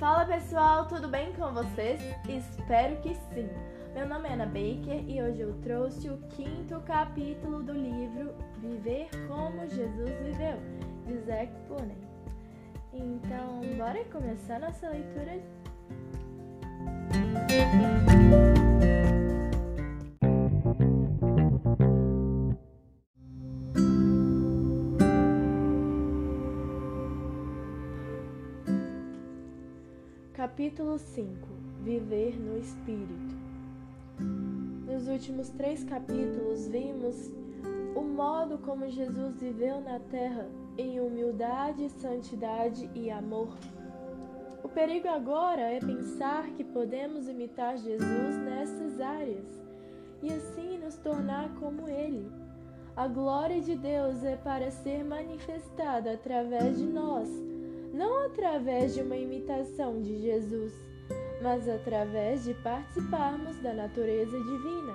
Fala pessoal, tudo bem com vocês? Espero que sim. Meu nome é Ana Baker e hoje eu trouxe o quinto capítulo do livro Viver como Jesus Viveu, de Zack Pooney. Então, bora começar nossa leitura? Capítulo 5 Viver no Espírito Nos últimos três capítulos, vimos o modo como Jesus viveu na terra em humildade, santidade e amor. O perigo agora é pensar que podemos imitar Jesus nessas áreas e assim nos tornar como Ele. A glória de Deus é para ser manifestada através de nós não através de uma imitação de Jesus, mas através de participarmos da natureza divina.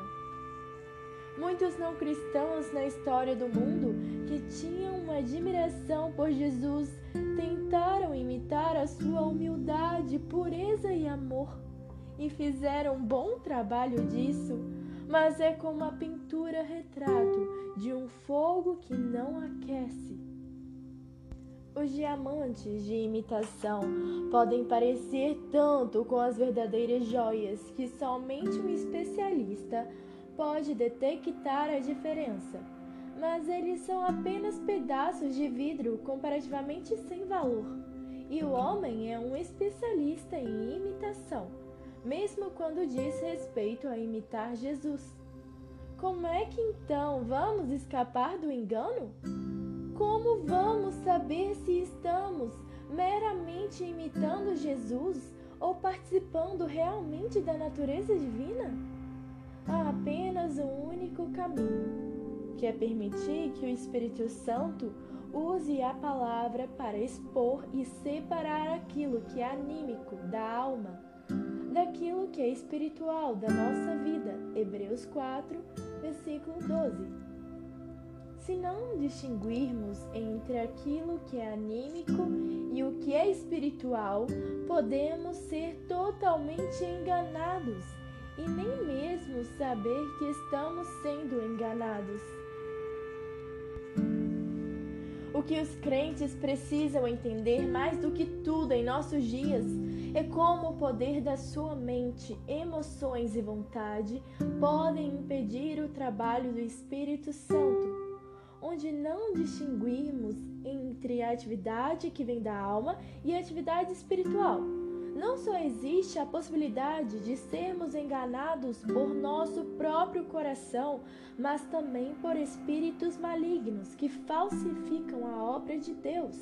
Muitos não cristãos na história do mundo que tinham uma admiração por Jesus tentaram imitar a sua humildade, pureza e amor e fizeram um bom trabalho disso, mas é como a pintura retrato de um fogo que não aquece. Os diamantes de imitação podem parecer tanto com as verdadeiras joias que somente um especialista pode detectar a diferença, mas eles são apenas pedaços de vidro comparativamente sem valor. E o homem é um especialista em imitação, mesmo quando diz respeito a imitar Jesus. Como é que então vamos escapar do engano? Como vamos saber se estamos meramente imitando Jesus ou participando realmente da natureza divina? Há apenas um único caminho, que é permitir que o Espírito Santo use a palavra para expor e separar aquilo que é anímico da alma daquilo que é espiritual da nossa vida. Hebreus 4, versículo 12. Se não distinguirmos entre aquilo que é anímico e o que é espiritual, podemos ser totalmente enganados e nem mesmo saber que estamos sendo enganados. O que os crentes precisam entender mais do que tudo em nossos dias é como o poder da sua mente, emoções e vontade podem impedir o trabalho do Espírito Santo onde não distinguirmos entre a atividade que vem da alma e a atividade espiritual. Não só existe a possibilidade de sermos enganados por nosso próprio coração, mas também por espíritos malignos que falsificam a obra de Deus.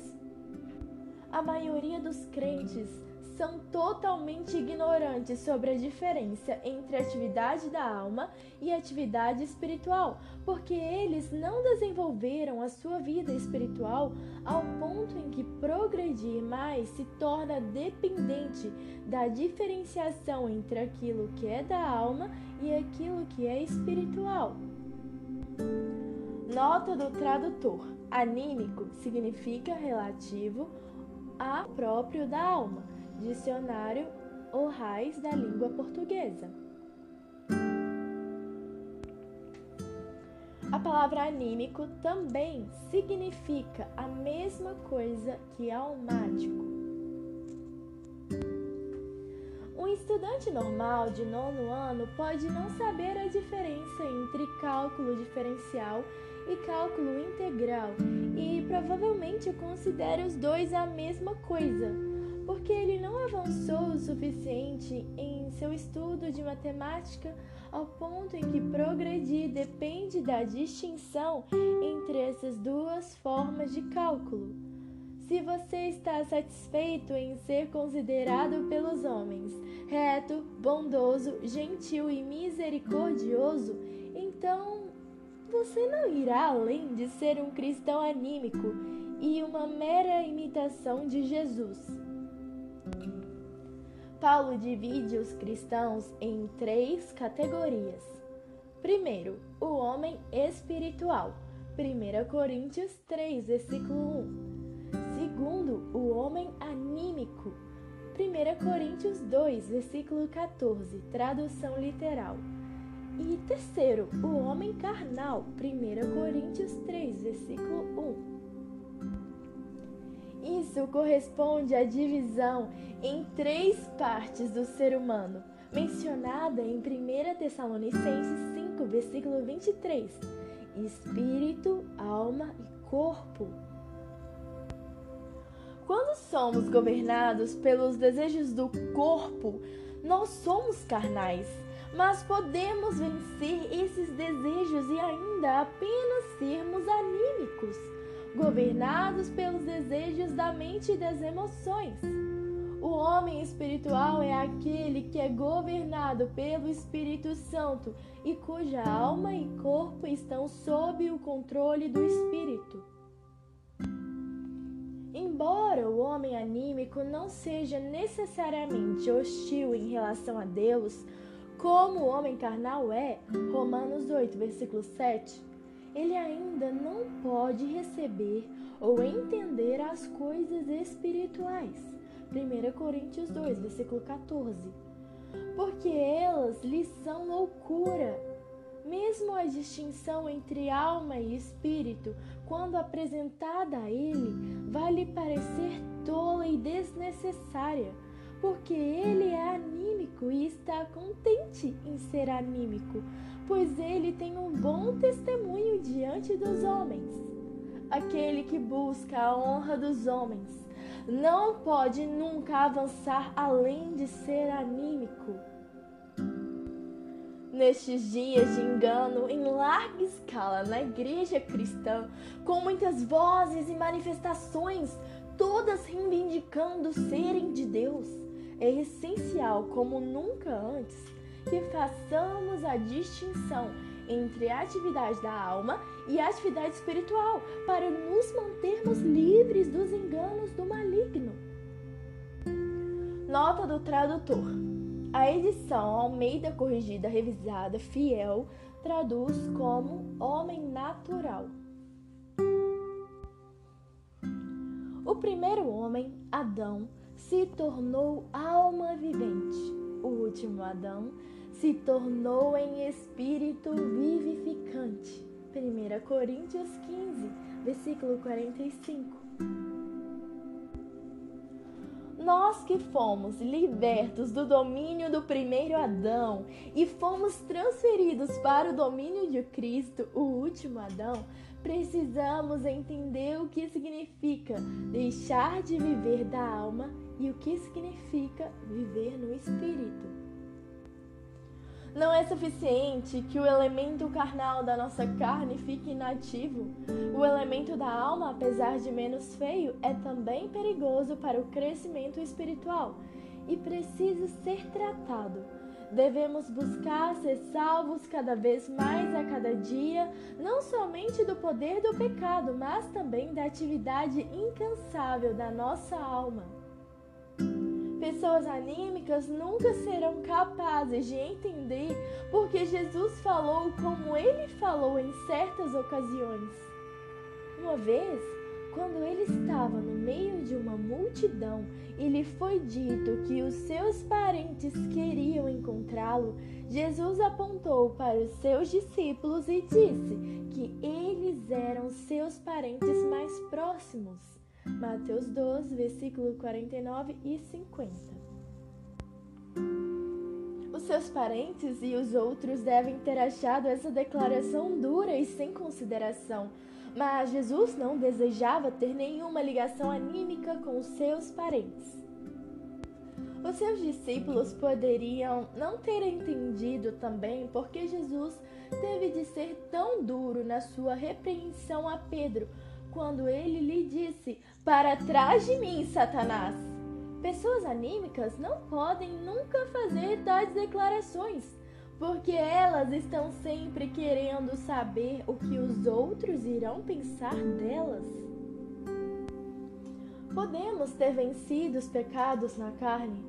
A maioria dos crentes são totalmente ignorantes sobre a diferença entre atividade da alma e atividade espiritual, porque eles não desenvolveram a sua vida espiritual ao ponto em que progredir mais se torna dependente da diferenciação entre aquilo que é da alma e aquilo que é espiritual. Nota do tradutor: anímico significa relativo a próprio da alma Dicionário ou raiz da língua portuguesa. A palavra anímico também significa a mesma coisa que almático. Um estudante normal de nono ano pode não saber a diferença entre cálculo diferencial e cálculo integral e provavelmente considere os dois a mesma coisa porque ele não avançou o suficiente em seu estudo de matemática ao ponto em que progredir depende da distinção entre essas duas formas de cálculo. Se você está satisfeito em ser considerado pelos homens reto, bondoso, gentil e misericordioso, então você não irá além de ser um cristão anímico e uma mera imitação de Jesus. Paulo divide os cristãos em três categorias. Primeiro, o homem espiritual. 1 Coríntios 3, versículo 1. Segundo, o homem anímico. 1 Coríntios 2, versículo 14, tradução literal. E terceiro, o homem carnal, 1 Coríntios 3, versículo 1. Isso corresponde à divisão em três partes do ser humano, mencionada em 1 Tessalonicenses 5, versículo 23: espírito, alma e corpo. Quando somos governados pelos desejos do corpo, nós somos carnais, mas podemos vencer esses desejos e ainda apenas sermos anímicos, governados pelos desejos da mente e das emoções. O homem espiritual é aquele que é governado pelo Espírito Santo e cuja alma e corpo estão sob o controle do Espírito. Embora o homem anímico não seja necessariamente hostil em relação a Deus, como o homem carnal é, Romanos 8, versículo 7, ele ainda não pode receber ou entender as coisas espirituais. 1 Coríntios 2, versículo 14. Porque elas lhe são loucura mesmo a distinção entre alma e espírito, quando apresentada a ele, vai lhe parecer tola e desnecessária, porque ele é anímico e está contente em ser anímico, pois ele tem um bom testemunho diante dos homens. Aquele que busca a honra dos homens não pode nunca avançar além de ser anímico nestes dias de engano em larga escala na igreja cristã, com muitas vozes e manifestações, todas reivindicando serem de Deus, é essencial, como nunca antes, que façamos a distinção entre a atividade da alma e a atividade espiritual, para nos mantermos livres dos enganos do maligno. Nota do tradutor. A edição Almeida Corrigida Revisada Fiel traduz como homem natural. O primeiro homem, Adão, se tornou alma vivente. O último Adão se tornou em espírito vivificante. 1 Coríntios 15, versículo 45. Nós que fomos libertos do domínio do primeiro Adão e fomos transferidos para o domínio de Cristo, o último Adão, precisamos entender o que significa deixar de viver da alma e o que significa viver no espírito. Não é suficiente que o elemento carnal da nossa carne fique inativo. O elemento da alma, apesar de menos feio, é também perigoso para o crescimento espiritual e precisa ser tratado. Devemos buscar ser salvos cada vez mais a cada dia, não somente do poder do pecado, mas também da atividade incansável da nossa alma. Pessoas anímicas nunca serão capazes de entender porque Jesus falou como ele falou em certas ocasiões. Uma vez, quando ele estava no meio de uma multidão e lhe foi dito que os seus parentes queriam encontrá-lo, Jesus apontou para os seus discípulos e disse que eles eram seus parentes mais próximos. Mateus 12, versículo 49 e 50. Os seus parentes e os outros devem ter achado essa declaração dura e sem consideração, mas Jesus não desejava ter nenhuma ligação anímica com os seus parentes. Os seus discípulos poderiam não ter entendido também porque Jesus teve de ser tão duro na sua repreensão a Pedro quando ele lhe disse: Para trás de mim, Satanás! Pessoas anímicas não podem nunca fazer tais declarações, porque elas estão sempre querendo saber o que os outros irão pensar delas. Podemos ter vencido os pecados na carne,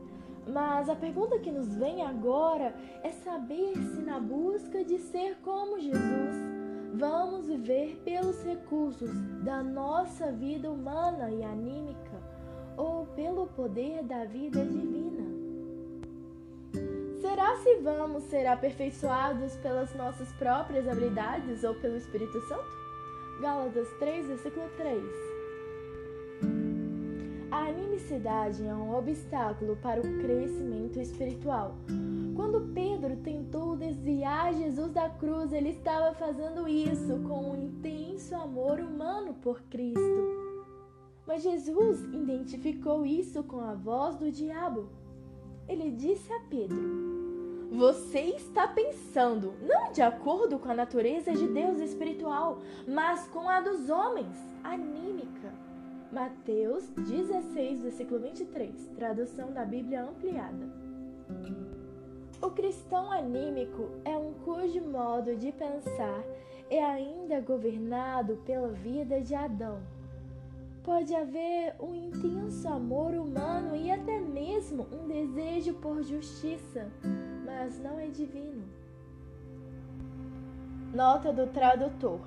mas a pergunta que nos vem agora é saber se, na busca de ser como Jesus, Vamos viver pelos recursos da nossa vida humana e anímica ou pelo poder da vida divina? Será se vamos ser aperfeiçoados pelas nossas próprias habilidades ou pelo Espírito Santo? Gálatas 3, versículo 3. A animicidade é um obstáculo para o crescimento espiritual. Quando Pedro tentou desviar Jesus da cruz, ele estava fazendo isso com um intenso amor humano por Cristo. Mas Jesus identificou isso com a voz do diabo. Ele disse a Pedro: Você está pensando não de acordo com a natureza de Deus espiritual, mas com a dos homens, anímica. Mateus 16, versículo 23, tradução da Bíblia ampliada. O cristão anímico é um cujo modo de pensar é ainda governado pela vida de Adão. Pode haver um intenso amor humano e até mesmo um desejo por justiça, mas não é divino. Nota do tradutor.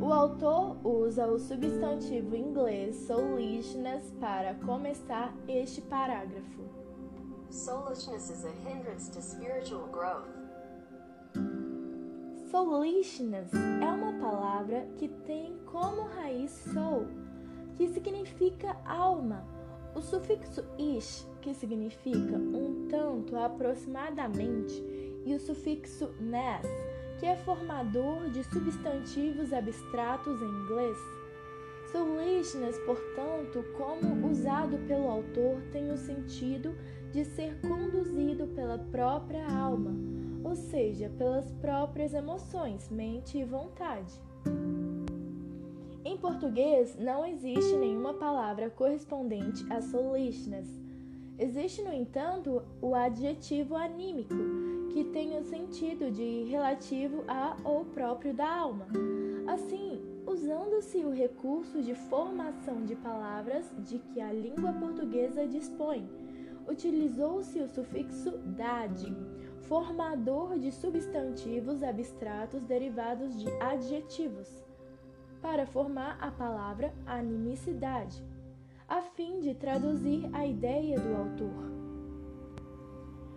O autor usa o substantivo inglês soulishness para começar este parágrafo. Soulishness is a hindrance to spiritual growth. Soulishness é uma palavra que tem como raiz soul, que significa alma. O sufixo ish, que significa um tanto aproximadamente, e o sufixo ness, que é formador de substantivos abstratos em inglês. Soulishness, portanto, como usado pelo autor, tem o sentido de ser conduzido pela própria alma, ou seja, pelas próprias emoções, mente e vontade. Em português, não existe nenhuma palavra correspondente a soulishness. Existe, no entanto, o adjetivo anímico, que tem o sentido de relativo a ou próprio da alma. Assim, usando-se o recurso de formação de palavras de que a língua portuguesa dispõe, utilizou-se o sufixo dade, formador de substantivos abstratos derivados de adjetivos, para formar a palavra animicidade, a fim de traduzir a ideia do autor.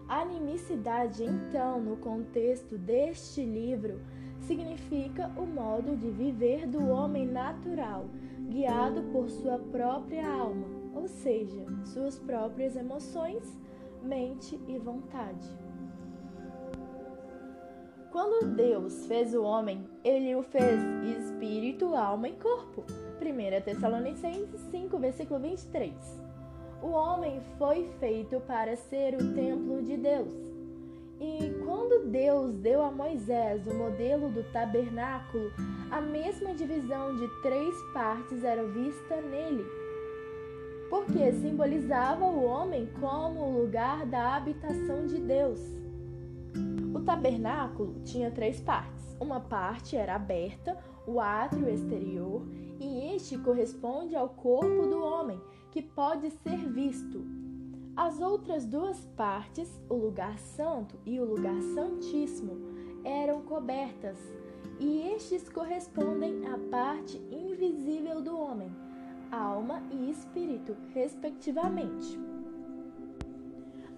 Animicidade, então, no contexto deste livro, significa o modo de viver do homem natural, guiado por sua própria alma ou seja, suas próprias emoções, mente e vontade. Quando Deus fez o homem, ele o fez espírito, alma e corpo. 1 Tessalonicenses 5, versículo 23. O homem foi feito para ser o templo de Deus. E quando Deus deu a Moisés o modelo do tabernáculo, a mesma divisão de três partes era vista nele porque simbolizava o homem como o lugar da habitação de Deus. O tabernáculo tinha três partes. Uma parte era aberta, o átrio exterior, e este corresponde ao corpo do homem, que pode ser visto. As outras duas partes, o lugar santo e o lugar santíssimo, eram cobertas, e estes correspondem à parte invisível do homem alma e espírito, respectivamente.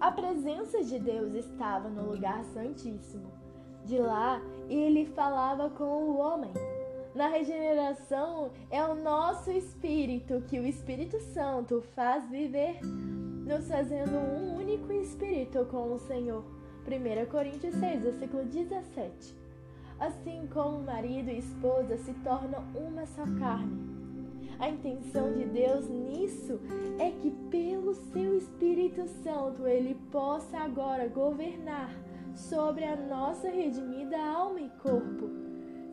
A presença de Deus estava no lugar santíssimo. De lá, ele falava com o homem. Na regeneração, é o nosso espírito que o Espírito Santo faz viver, nos fazendo um único espírito com o Senhor. 1 Coríntios 6, versículo 17. Assim como marido e esposa se tornam uma só carne. A intenção de Deus nisso é que, pelo seu Espírito Santo, Ele possa agora governar sobre a nossa redimida alma e corpo.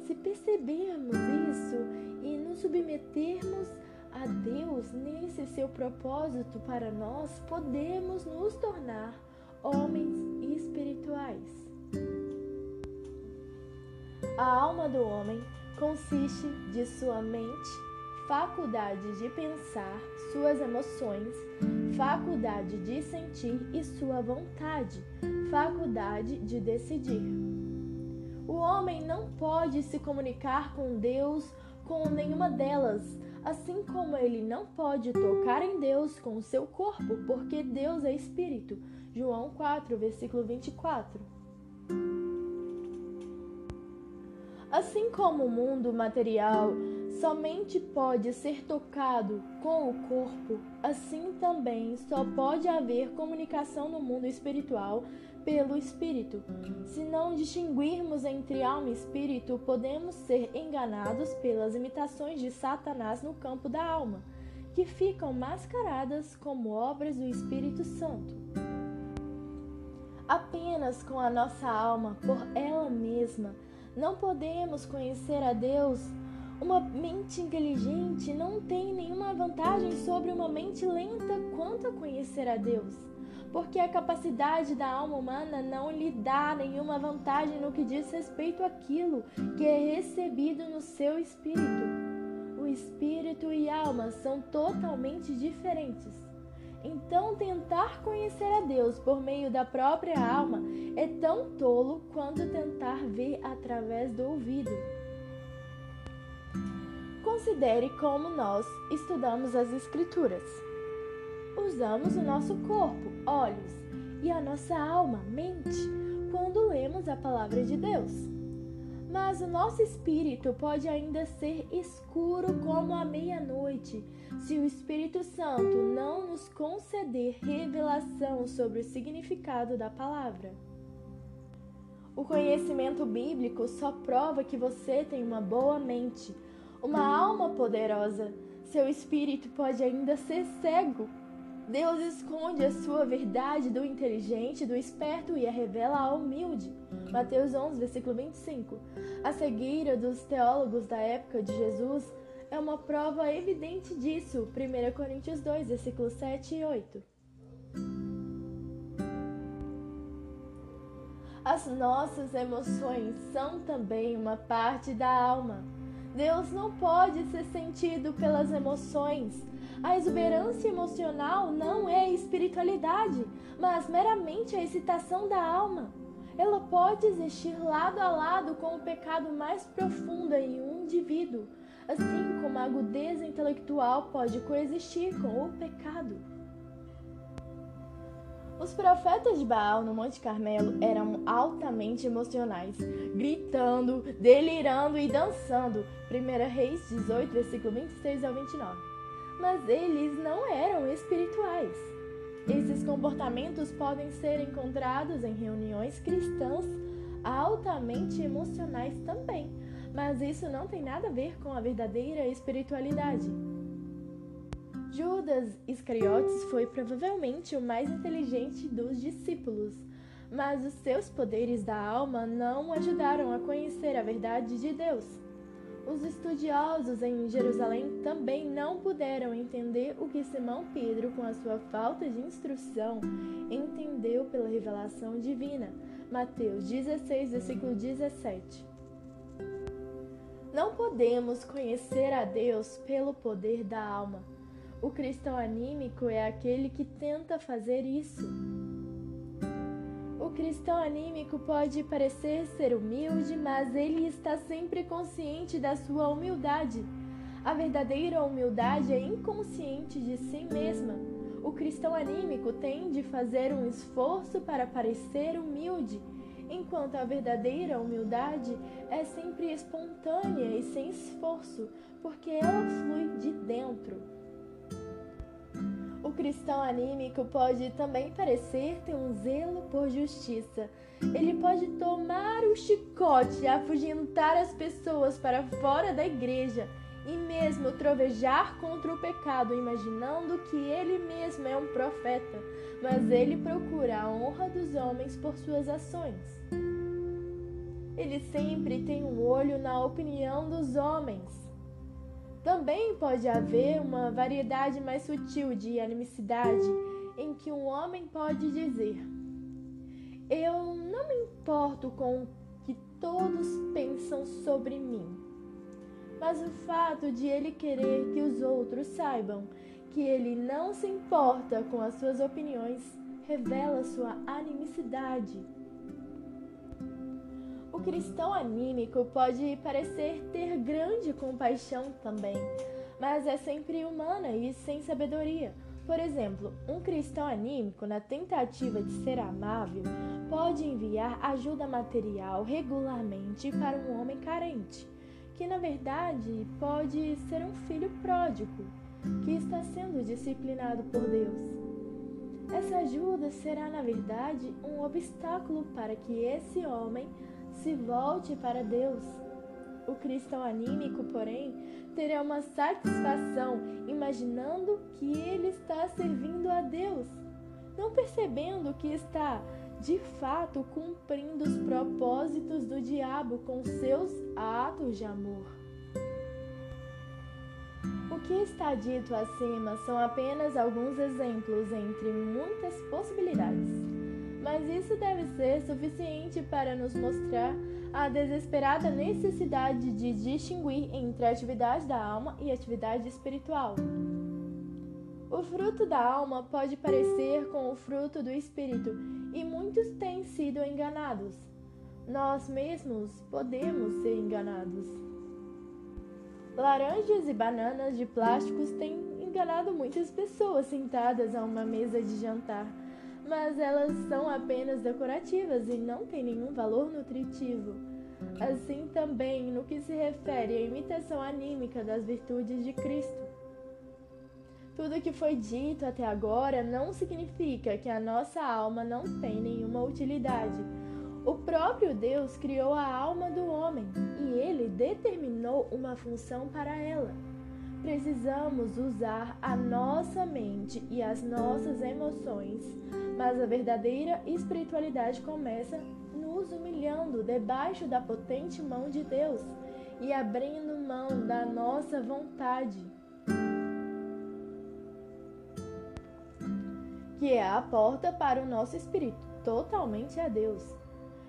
Se percebermos isso e nos submetermos a Deus nesse seu propósito para nós, podemos nos tornar homens espirituais. A alma do homem consiste de sua mente, faculdade de pensar, suas emoções, faculdade de sentir e sua vontade, faculdade de decidir. O homem não pode se comunicar com Deus com nenhuma delas, assim como ele não pode tocar em Deus com o seu corpo, porque Deus é espírito. João 4, versículo 24. Assim como o mundo material somente pode ser tocado com o corpo, assim também só pode haver comunicação no mundo espiritual pelo espírito. Se não distinguirmos entre alma e espírito, podemos ser enganados pelas imitações de Satanás no campo da alma, que ficam mascaradas como obras do Espírito Santo. Apenas com a nossa alma, por ela mesma, não podemos conhecer a Deus. Uma mente inteligente não tem nenhuma vantagem sobre uma mente lenta quanto a conhecer a Deus porque a capacidade da alma humana não lhe dá nenhuma vantagem no que diz respeito àquilo que é recebido no seu espírito. O espírito e alma são totalmente diferentes. Então, tentar conhecer a Deus por meio da própria alma é tão tolo quanto tentar ver através do ouvido. Considere como nós estudamos as Escrituras usamos o nosso corpo, olhos, e a nossa alma, mente, quando lemos a palavra de Deus. Mas o nosso espírito pode ainda ser escuro como a meia-noite, se o Espírito Santo não nos conceder revelação sobre o significado da palavra. O conhecimento bíblico só prova que você tem uma boa mente, uma alma poderosa. Seu espírito pode ainda ser cego Deus esconde a sua verdade do inteligente, do esperto e a revela ao humilde. Mateus 11, versículo 25. A cegueira dos teólogos da época de Jesus é uma prova evidente disso. 1 Coríntios 2, versículos 7 e 8. As nossas emoções são também uma parte da alma. Deus não pode ser sentido pelas emoções. A exuberância emocional não é espiritualidade, mas meramente a excitação da alma. Ela pode existir lado a lado com o pecado mais profundo em um indivíduo, assim como a agudeza intelectual pode coexistir com o pecado. Os profetas de Baal no Monte Carmelo eram altamente emocionais, gritando, delirando e dançando. 1 Reis 18, versículo 26 ao 29 mas eles não eram espirituais. Esses comportamentos podem ser encontrados em reuniões cristãs altamente emocionais também, mas isso não tem nada a ver com a verdadeira espiritualidade. Judas Iscariotes foi provavelmente o mais inteligente dos discípulos, mas os seus poderes da alma não ajudaram a conhecer a verdade de Deus. Os estudiosos em Jerusalém também não puderam entender o que Simão Pedro, com a sua falta de instrução, entendeu pela revelação divina. Mateus 16, versículo 17. Não podemos conhecer a Deus pelo poder da alma. O cristão anímico é aquele que tenta fazer isso cristão anímico pode parecer ser humilde, mas ele está sempre consciente da sua humildade. A verdadeira humildade é inconsciente de si mesma. O cristão anímico tem de fazer um esforço para parecer humilde, enquanto a verdadeira humildade é sempre espontânea e sem esforço, porque ela flui de dentro. O cristão anímico pode também parecer ter um zelo por justiça. Ele pode tomar o chicote e afugentar as pessoas para fora da igreja e mesmo trovejar contra o pecado, imaginando que ele mesmo é um profeta, mas ele procura a honra dos homens por suas ações. Ele sempre tem um olho na opinião dos homens também pode haver uma variedade mais sutil de animicidade em que um homem pode dizer: Eu não me importo com o que todos pensam sobre mim. Mas o fato de ele querer que os outros saibam que ele não se importa com as suas opiniões revela sua animicidade. O cristão anímico pode parecer ter grande compaixão também, mas é sempre humana e sem sabedoria. Por exemplo, um cristão anímico, na tentativa de ser amável, pode enviar ajuda material regularmente para um homem carente, que na verdade pode ser um filho pródigo, que está sendo disciplinado por Deus. Essa ajuda será, na verdade, um obstáculo para que esse homem se volte para Deus. O cristão anímico, porém, terá uma satisfação imaginando que ele está servindo a Deus, não percebendo que está, de fato, cumprindo os propósitos do diabo com seus atos de amor. O que está dito acima são apenas alguns exemplos entre muitas possibilidades, mas isso deve ser suficiente para nos mostrar a desesperada necessidade de distinguir entre a atividade da alma e a atividade espiritual. O fruto da alma pode parecer com o fruto do espírito e muitos têm sido enganados. Nós mesmos podemos ser enganados. Laranjas e bananas de plásticos têm enganado muitas pessoas sentadas a uma mesa de jantar mas elas são apenas decorativas e não têm nenhum valor nutritivo. Assim também no que se refere à imitação anímica das virtudes de Cristo. Tudo o que foi dito até agora não significa que a nossa alma não tem nenhuma utilidade. O próprio Deus criou a alma do homem e ele determinou uma função para ela precisamos usar a nossa mente e as nossas emoções, mas a verdadeira espiritualidade começa nos humilhando debaixo da potente mão de Deus e abrindo mão da nossa vontade, que é a porta para o nosso espírito, totalmente a Deus.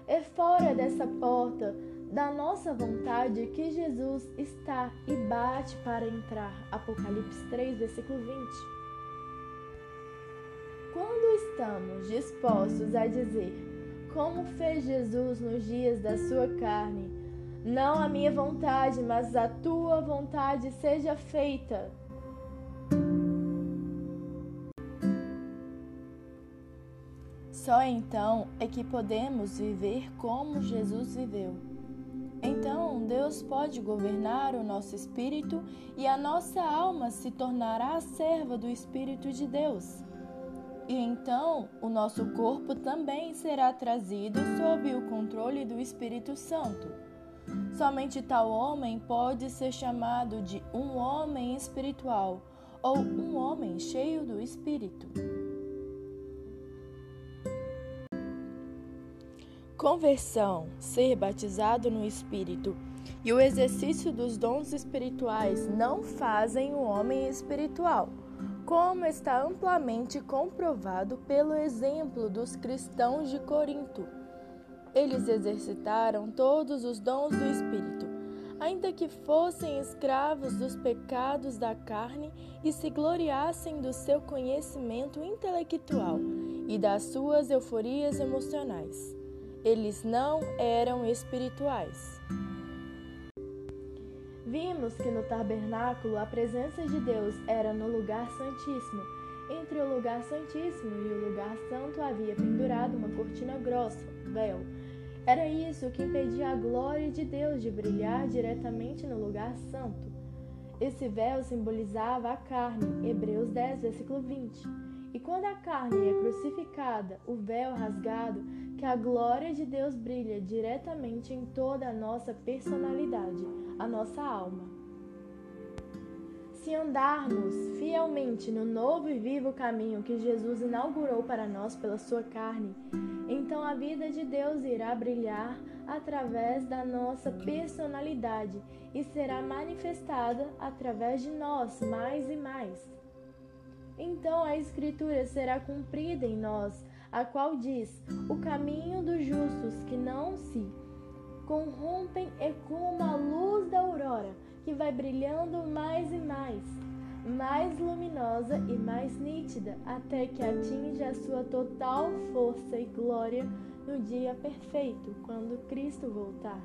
É fora dessa porta da nossa vontade que Jesus está e bate para entrar. Apocalipse 3, versículo 20. Quando estamos dispostos a dizer, como fez Jesus nos dias da sua carne, não a minha vontade, mas a tua vontade seja feita. Só então é que podemos viver como Jesus viveu. Então, Deus pode governar o nosso espírito e a nossa alma se tornará serva do Espírito de Deus. E então, o nosso corpo também será trazido sob o controle do Espírito Santo. Somente tal homem pode ser chamado de um homem espiritual ou um homem cheio do Espírito. Conversão, ser batizado no Espírito e o exercício dos dons espirituais não fazem o homem espiritual, como está amplamente comprovado pelo exemplo dos cristãos de Corinto. Eles exercitaram todos os dons do Espírito, ainda que fossem escravos dos pecados da carne e se gloriassem do seu conhecimento intelectual e das suas euforias emocionais eles não eram espirituais. Vimos que no tabernáculo a presença de Deus era no lugar santíssimo. Entre o lugar santíssimo e o lugar santo havia pendurado uma cortina grossa, véu. Era isso que impedia a glória de Deus de brilhar diretamente no lugar santo. Esse véu simbolizava a carne, Hebreus 10, versículo 20. E quando a carne é crucificada, o véu rasgado, que a glória de Deus brilha diretamente em toda a nossa personalidade, a nossa alma. Se andarmos fielmente no novo e vivo caminho que Jesus inaugurou para nós pela sua carne, então a vida de Deus irá brilhar através da nossa personalidade e será manifestada através de nós mais e mais. Então a Escritura será cumprida em nós a qual diz: O caminho dos justos que não se corrompem é como a luz da aurora, que vai brilhando mais e mais. mais luminosa e mais nítida, até que atinja a sua total força e glória no dia perfeito, quando Cristo voltar.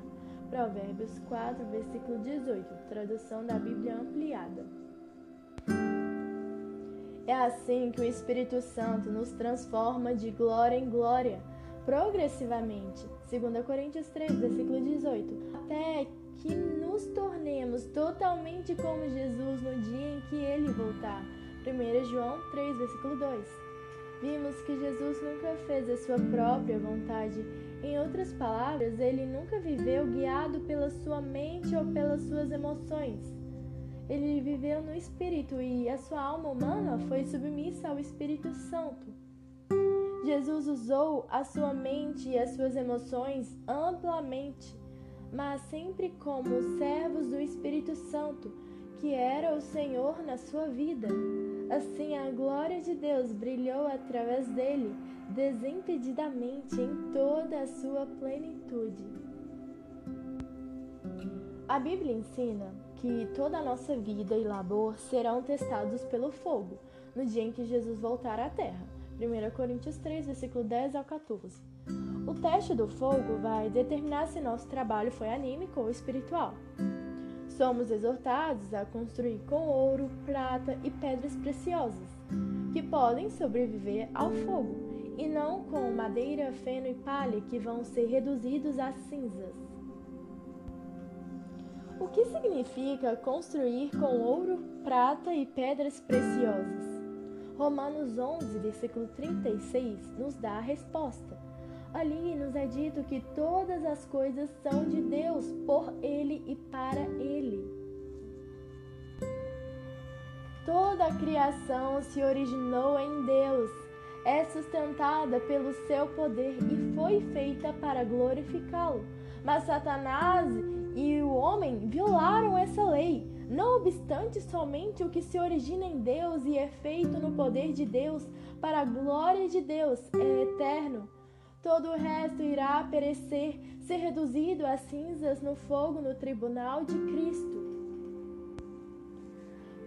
Provérbios 4, versículo 18, tradução da Bíblia ampliada. É assim que o Espírito Santo nos transforma de glória em glória, progressivamente. 2 Coríntios 3, versículo 18, até que nos tornemos totalmente como Jesus no dia em que ele voltar. 1 João 3, versículo 2. Vimos que Jesus nunca fez a sua própria vontade. Em outras palavras, ele nunca viveu guiado pela sua mente ou pelas suas emoções. Ele viveu no Espírito e a sua alma humana foi submissa ao Espírito Santo. Jesus usou a sua mente e as suas emoções amplamente mas sempre como servos do Espírito Santo, que era o Senhor na sua vida. Assim, a glória de Deus brilhou através dele, desimpedidamente em toda a sua plenitude. A Bíblia ensina que toda a nossa vida e labor serão testados pelo fogo no dia em que Jesus voltar à terra. 1 Coríntios 3, versículo 10 ao 14. O teste do fogo vai determinar se nosso trabalho foi anímico ou espiritual. Somos exortados a construir com ouro, prata e pedras preciosas, que podem sobreviver ao fogo, e não com madeira, feno e palha que vão ser reduzidos a cinzas. O que significa construir com ouro, prata e pedras preciosas? Romanos 11, versículo 36 nos dá a resposta. Ali nos é dito que todas as coisas são de Deus, por Ele e para Ele. Toda a criação se originou em Deus, é sustentada pelo seu poder e foi feita para glorificá-lo. Mas Satanás e o homem violaram essa lei. Não obstante, somente o que se origina em Deus e é feito no poder de Deus, para a glória de Deus, é eterno. Todo o resto irá perecer, ser reduzido a cinzas no fogo no tribunal de Cristo.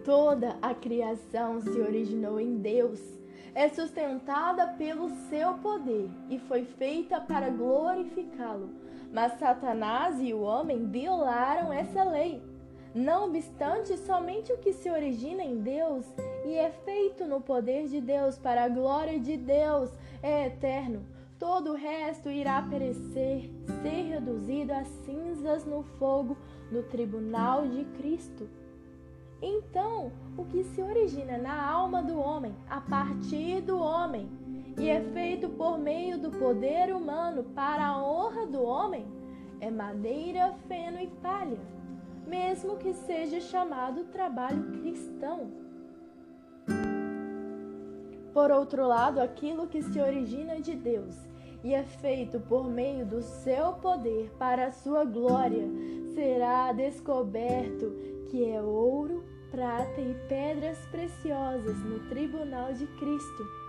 Toda a criação se originou em Deus, é sustentada pelo seu poder e foi feita para glorificá-lo. Mas Satanás e o homem violaram essa lei. Não obstante, somente o que se origina em Deus e é feito no poder de Deus para a glória de Deus é eterno todo o resto irá perecer, ser reduzido a cinzas no fogo no tribunal de Cristo. Então, o que se origina na alma do homem, a partir do homem, e é feito por meio do poder humano para a honra do homem, é madeira, feno e palha, mesmo que seja chamado trabalho cristão. Por outro lado, aquilo que se origina de Deus e é feito por meio do seu poder para a sua glória, será descoberto que é ouro, prata e pedras preciosas no tribunal de Cristo.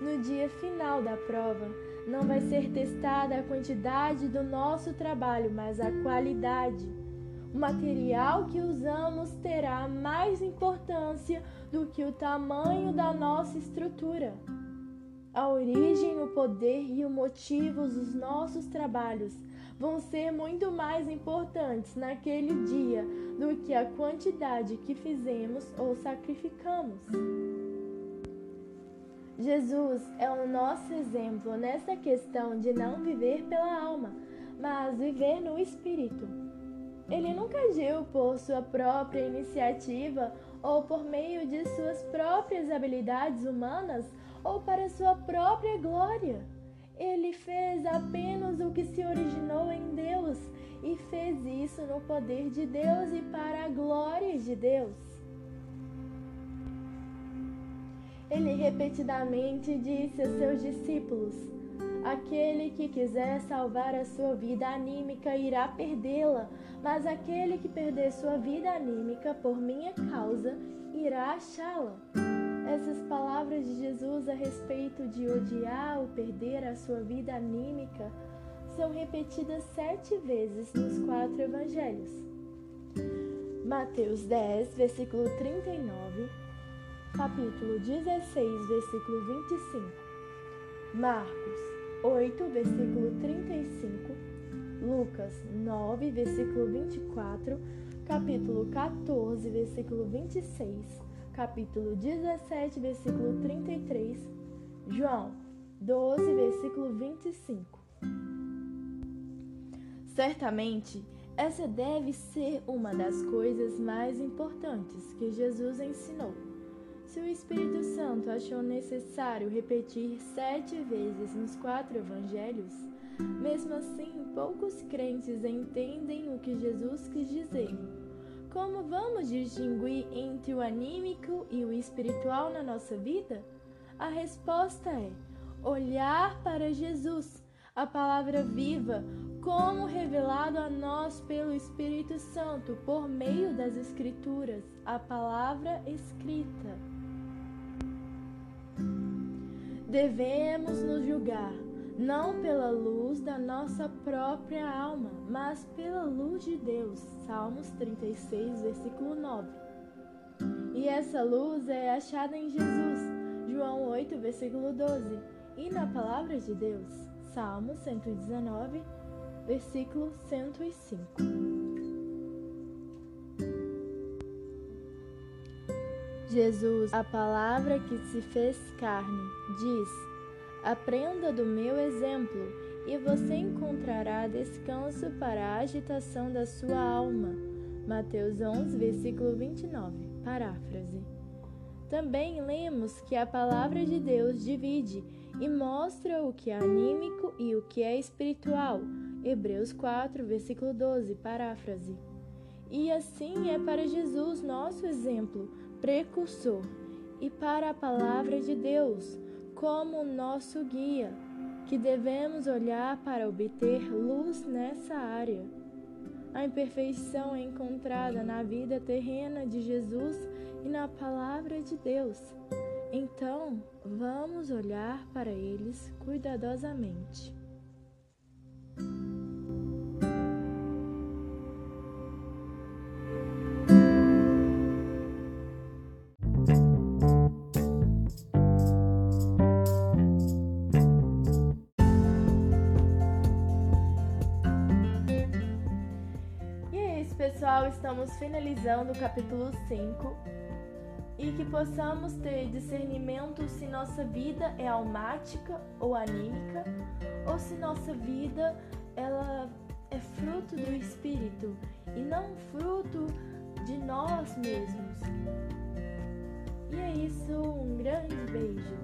No dia final da prova, não vai ser testada a quantidade do nosso trabalho, mas a qualidade. O material que usamos terá mais importância do que o tamanho da nossa estrutura. A origem, o poder e o motivo dos nossos trabalhos vão ser muito mais importantes naquele dia do que a quantidade que fizemos ou sacrificamos. Jesus é o nosso exemplo nessa questão de não viver pela alma, mas viver no espírito. Ele nunca agiu por sua própria iniciativa ou por meio de suas próprias habilidades humanas ou para sua própria glória. Ele fez apenas o que se originou em Deus e fez isso no poder de Deus e para a glória de Deus. Ele repetidamente disse a seus discípulos: Aquele que quiser salvar a sua vida anímica irá perdê-la, mas aquele que perder sua vida anímica por minha causa irá achá-la. Essas palavras de Jesus a respeito de odiar ou perder a sua vida anímica são repetidas sete vezes nos quatro evangelhos. Mateus 10, versículo 39, capítulo 16, versículo 25, Marcos 8, versículo 35, Lucas 9, versículo 24, capítulo 14, versículo 26, capítulo 17, versículo 33, João 12, versículo 25. Certamente, essa deve ser uma das coisas mais importantes que Jesus ensinou. Se o Espírito Santo achou necessário repetir sete vezes nos quatro evangelhos, mesmo assim poucos crentes entendem o que Jesus quis dizer. Como vamos distinguir entre o anímico e o espiritual na nossa vida? A resposta é olhar para Jesus, a palavra viva, como revelado a nós pelo Espírito Santo por meio das Escrituras, a palavra escrita. Devemos nos julgar não pela luz da nossa própria alma, mas pela luz de Deus. Salmos 36, versículo 9. E essa luz é achada em Jesus. João 8, versículo 12. E na palavra de Deus. Salmo 119, versículo 105. Jesus, a palavra que se fez carne, diz: Aprenda do meu exemplo, e você encontrará descanso para a agitação da sua alma. Mateus 11, versículo 29. Paráfrase. Também lemos que a palavra de Deus divide e mostra o que é anímico e o que é espiritual. Hebreus 4, versículo 12, paráfrase. E assim é para Jesus nosso exemplo, precursor, e para a palavra de Deus, como nosso guia, que devemos olhar para obter luz nessa área. A imperfeição é encontrada na vida terrena de Jesus e na palavra de Deus. Então, vamos olhar para eles cuidadosamente. Estamos finalizando o capítulo 5 e que possamos ter discernimento se nossa vida é almática ou anímica, ou se nossa vida ela é fruto do Espírito e não fruto de nós mesmos. E é isso, um grande beijo.